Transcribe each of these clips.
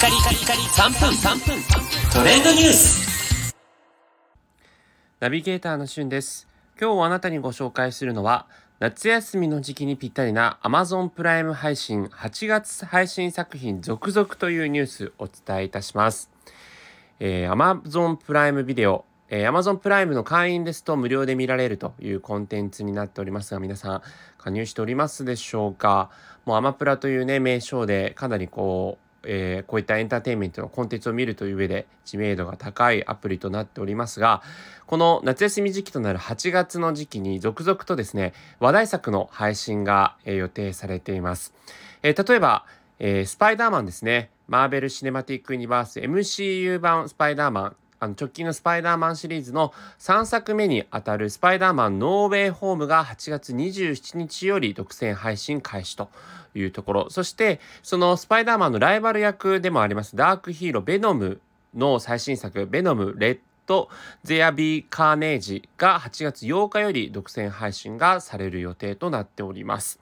カリカリカリ3分3分。トレンドニュース。ナビゲーターのしゅんです。今日あなたにご紹介するのは夏休みの時期にぴったりな Amazon プライム配信8月配信作品続々というニュースをお伝えいたします、えー、Amazon プライムビデオえー、Amazon プライムの会員ですと無料で見られるというコンテンツになっておりますが、皆さん加入しておりますでしょうか？もうアマプラというね、名称でかなりこう、えー、こういったエンターテインメントのコンテンツを見るという上で知名度が高いアプリとなっておりますが、この夏休み時期となる8月の時期に続々とですね、話題作の配信が、えー、予定されています。えー、例えば、えスパイダーマンですね。マーベル・シネマティック・ユニバース MCU 版スパイダーマンあの直近のスパイダーマンシリーズの3作目にあたるスパイダーマンノーウェイホームが8月27日より独占配信開始というところ。そして、そのスパイダーマンのライバル役でもありますダークヒーローベノムの最新作ベノムレッドゼアビーカーネージが8月8日より独占配信がされる予定となっております。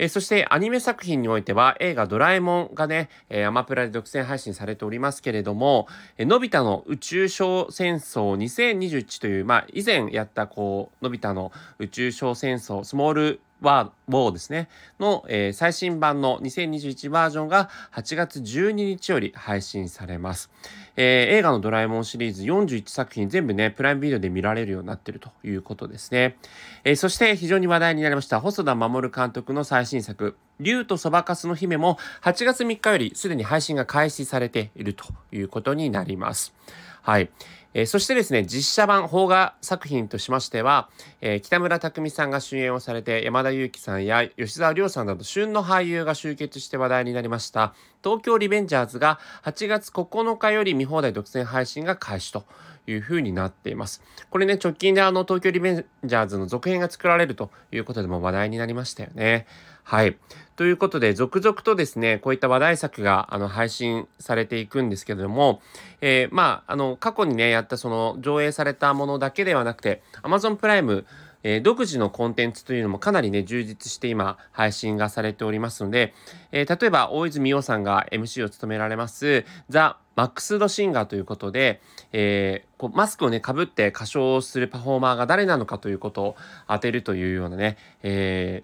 えー、そしてアニメ作品においては映画ドラえもんがね、えー、アマプラで独占配信されておりますけれども、えー、のび太の宇宙小戦争2021という、まあ以前やったこう、のび太の宇宙小戦争、スモールワーですね、の、えー、最新版の2021バージョンが8月12日より配信されます。えー、映画のドラえもんシリーズ41作品全部ね、プライムビデオで見られるようになってるということですね。えー、そして非常に話題になりました細田守監督の最新作、竜とそばかすの姫も8月3日よりすでに配信が開始されているということになります。はい。えー、そしてですね、実写版邦画作品としましては、えー、北村匠海さんが主演をされて、山田裕貴さんや吉沢亮さんなど旬の俳優が集結して話題になりました、東京リベンジャーズが8月9日より見放題独占配信が開始というふうになっています。これね、直近であの東京リベンジャーズの続編が作られるということでも話題になりましたよね。はい。ということで、続々とですね、こういった話題作があの配信されていくんですけれども、えー、まあ、あの、過去にね、やったその上映されたものだけではなくて、Amazon プライム、え、独自のコンテンツというのもかなりね、充実して今配信がされておりますので、えー、例えば大泉洋さんが MC を務められます、ザ・マックス・ド・シンガーということで、えー、こうマスクをね、かぶって歌唱するパフォーマーが誰なのかということを当てるというようなね、え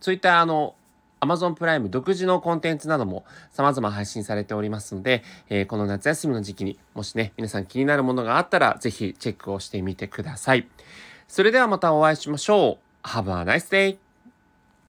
ー、そういったあの、Amazon プライム独自のコンテンツなども様々配信されておりますので、えー、この夏休みの時期にもしね、皆さん気になるものがあったら、ぜひチェックをしてみてください。それではまたお会いしましょう。Have a nice day!